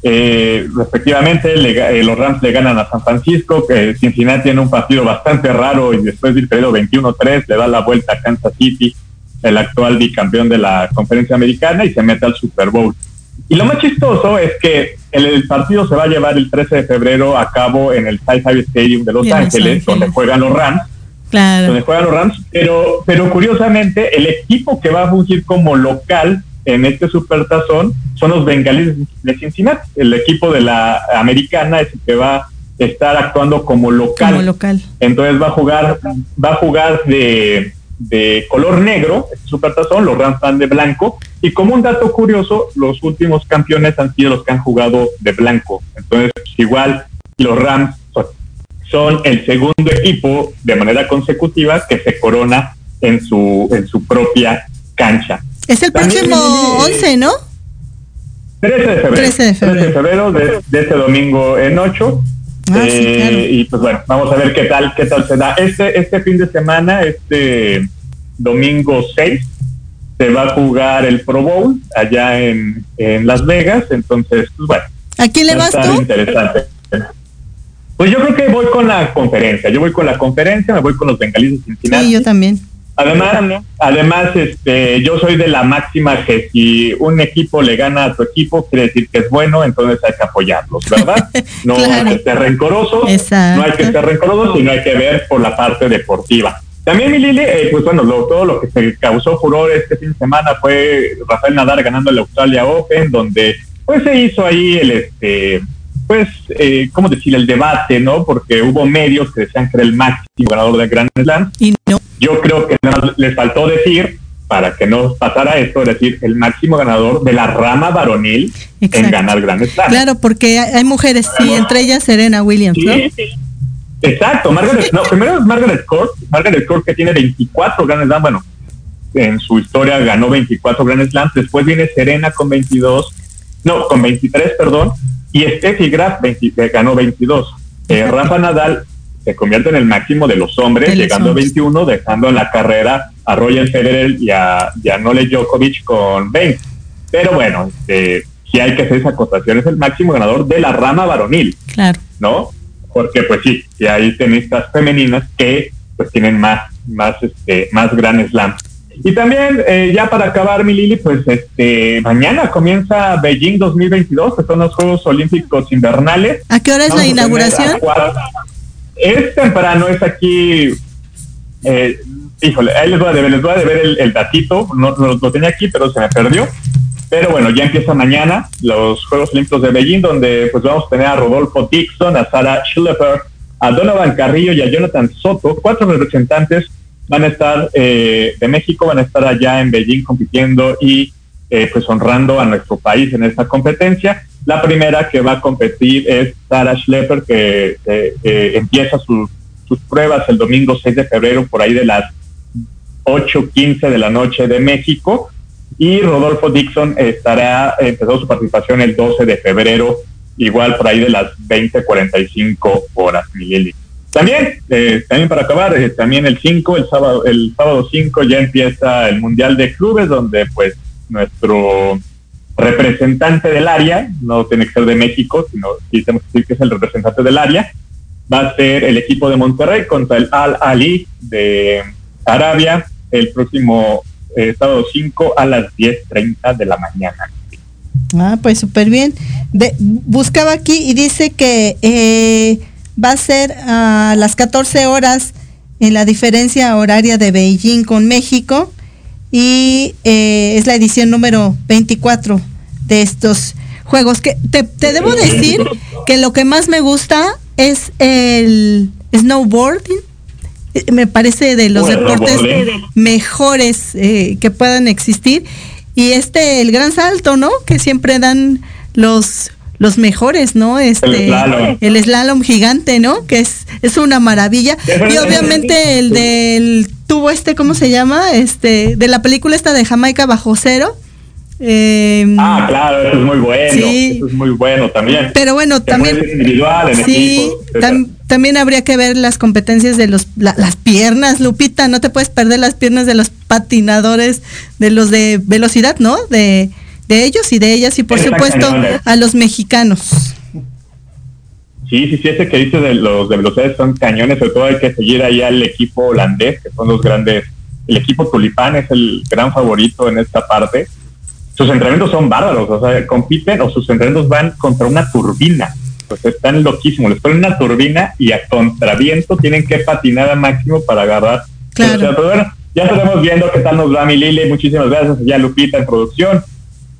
Speaker 12: Eh, respectivamente, le eh, los Rams le ganan a San Francisco, que Cincinnati en un partido bastante raro y después de ir perdido 21-3 le da la vuelta a Kansas City, el actual bicampeón de la conferencia americana, y se mete al Super Bowl. Y lo más chistoso es que el, el partido se va a llevar el 13 de febrero a cabo en el SoFi Stadium de Los Ángeles. donde juegan los Rams
Speaker 3: Claro.
Speaker 12: donde juegan los Rams, pero, pero curiosamente el equipo que va a fungir como local en este supertazón son los bengalíes de Cincinnati. El equipo de la americana es el que va a estar actuando como local.
Speaker 3: Como local.
Speaker 12: Entonces va a jugar, va a jugar de, de color negro, este supertazón, los Rams van de blanco. Y como un dato curioso, los últimos campeones han sido los que han jugado de blanco. Entonces, igual los Rams son, el segundo equipo de manera consecutiva que se corona en su, en su propia cancha.
Speaker 3: Es el
Speaker 12: También,
Speaker 3: próximo
Speaker 12: eh,
Speaker 3: 11, ¿no?
Speaker 12: 13 de febrero.
Speaker 3: 13 de febrero.
Speaker 12: 13 de febrero de, de este domingo en 8.
Speaker 3: Ah, sí, claro.
Speaker 12: Y pues bueno, vamos a ver qué tal, qué tal se da. Este, este fin de semana, este domingo 6, se va a jugar el Pro Bowl allá en, en Las Vegas. Entonces, pues bueno.
Speaker 3: ¿A quién le
Speaker 12: va a
Speaker 3: vas
Speaker 12: estar
Speaker 3: tú?
Speaker 12: interesante. Pues yo creo que voy con la conferencia. Yo voy con la conferencia, me voy con los bengalíes de Cincinnati.
Speaker 3: Sí, yo también.
Speaker 12: Además, además, este, yo soy de la máxima que si un equipo le gana a tu equipo, quiere decir que es bueno, entonces hay que apoyarlos, ¿verdad? No
Speaker 3: Claro.
Speaker 12: hay que ser rencorosos,
Speaker 3: Exacto.
Speaker 12: no hay que ser rencorosos, sino hay que ver por la parte deportiva. También, mi Lili, eh, pues bueno, lo- todo lo que se causó furor este fin de semana fue Rafael Nadal ganando el Australia Open, donde pues se hizo ahí el, este, pues, eh, ¿cómo decir? El debate, ¿no? Porque hubo medios que decían que era el máximo ganador del Grand Slam.
Speaker 3: Y no.
Speaker 12: Yo creo que nada más les faltó decir, para que no pasara esto, es decir, el máximo ganador de la rama varonil en ganar Grand Slam.
Speaker 3: Claro, porque hay mujeres, sí, entre ellas Serena Williams, ¿no?
Speaker 12: Sí. Exacto, Margaret, no, primero es Margaret Court, Margaret Court que tiene 24 Grand Slam, bueno, en su historia ganó 24 Grand Slams, después viene Serena con 22, no, con 23, perdón, y Steffi Graf 20 eh, ganó 22. Eh, Rafa Nadal se convierte en el máximo de los hombres,
Speaker 3: De
Speaker 12: llegando
Speaker 3: hombres.
Speaker 12: a 21, dejando en la carrera a Roger Federer y a, y a Nole Djokovic con 20. Pero bueno, este, sí hay que hacer esa acotación, es el máximo ganador de la rama varonil,
Speaker 3: Claro.
Speaker 12: ¿no? Porque pues sí, y hay tenistas femeninas que pues tienen más, más, este, más gran slam. Y también, eh, ya para acabar, mi Lili, pues este, mañana comienza Beijing 2022, que son los Juegos Olímpicos Invernales.
Speaker 3: ¿A qué hora es
Speaker 12: Vamos
Speaker 3: la inauguración?
Speaker 12: a Es temprano, es aquí. eh, híjole, ahí les voy a deber, les voy a deber el, el datito. No, no lo tenía aquí, pero se me perdió. Pero bueno, ya empieza mañana los Juegos Olímpicos de Beijing, donde pues vamos a tener a Rodolfo Dixon, a Sarah Schlepper, a Donovan Carrillo y a Jonathan Soto, cuatro representantes van a estar eh, de México, van a estar allá en Beijing compitiendo y eh, pues honrando a nuestro país en esta competencia. La primera que va a competir es Sarah Schlepper, que eh, eh, empieza sus sus pruebas el domingo 6 de febrero por ahí de las 8.15 de la noche de México y Rodolfo Dixon estará, empezó su participación el 12 de febrero, igual por ahí de las 20.45 horas, mi Lili. También, eh, también para acabar, eh, también el 5, el sábado, el sábado 5 ya empieza el Mundial de Clubes, donde pues nuestro representante del área, no tiene que ser de México, sino sí tenemos que decir que es el representante del área, va a ser el equipo de Monterrey contra el Al Ali de Arabia el próximo eh, sábado 5 a las 10.30 de la mañana.
Speaker 3: Ah, pues súper bien. De- buscaba aquí y dice que eh, va a ser a las 14 horas en la diferencia horaria de Beijing con México y eh, es la edición número 24 de estos juegos. Que te, te debo decir que lo que más me gusta es el snowboarding. Me parece de los
Speaker 12: Bueno,
Speaker 3: deportes
Speaker 12: snowboarding.
Speaker 3: mejores eh, que puedan existir. Y este, el gran salto, ¿no? Que siempre dan los los mejores, ¿no? Este,
Speaker 12: slalom.
Speaker 3: el slalom gigante, ¿no? Que es, es una maravilla. Y obviamente el del tubo este, ¿cómo se llama? Este, de la película esta de Jamaica bajo cero. Eh,
Speaker 12: Ah, claro, eso es muy bueno,
Speaker 3: Sí.
Speaker 12: eso es muy bueno también.
Speaker 3: Pero bueno, también
Speaker 12: individual, en
Speaker 3: sí,
Speaker 12: equipo, etcétera.
Speaker 3: tam- también habría que ver las competencias de los la- las piernas, Lupita, no te puedes perder las piernas de los patinadores, de los de velocidad, ¿no? De, de ellos y de ellas y por supuesto a los mexicanos.
Speaker 12: Sí, sí, sí, ese que dice de los de velocidades son cañones, sobre todo hay que seguir ahí al equipo holandés, que son los grandes, el equipo tulipán es el gran favorito en esta parte. Sus entrenamientos son bárbaros, o sea, compiten o sus entrenamientos van contra una turbina, pues están loquísimos, les ponen una turbina y a contraviento tienen que patinar al máximo para agarrar.
Speaker 3: Claro.
Speaker 12: O sea, pero bueno, ya estaremos viendo qué tal nos va mi Lili, muchísimas gracias, ya Lupita en producción,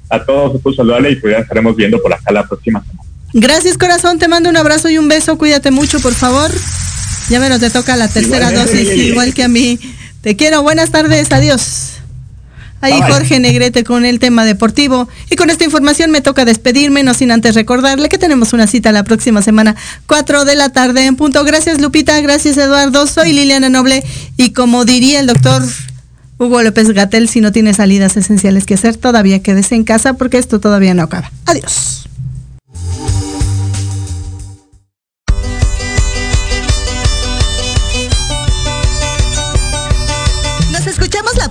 Speaker 12: a todos, un saludable y pues ya estaremos viendo por acá la próxima semana.
Speaker 3: Gracias, corazón, te mando un abrazo y un beso, cuídate mucho, por favor. Ya menos te toca la tercera
Speaker 12: Igualmente,
Speaker 3: dosis, igual que a mí. Te quiero, buenas tardes, adiós. Ahí
Speaker 12: bye.
Speaker 3: Jorge Negrete con el tema deportivo. Y con esta información me toca despedirme, no sin antes recordarle que tenemos una cita la próxima semana, 4 de la tarde en punto. Gracias Lupita, gracias Eduardo, soy Liliana Noble y como diría el doctor Hugo López Gatel, si no tiene salidas esenciales que hacer, todavía quédese en casa porque esto todavía no acaba. Adiós.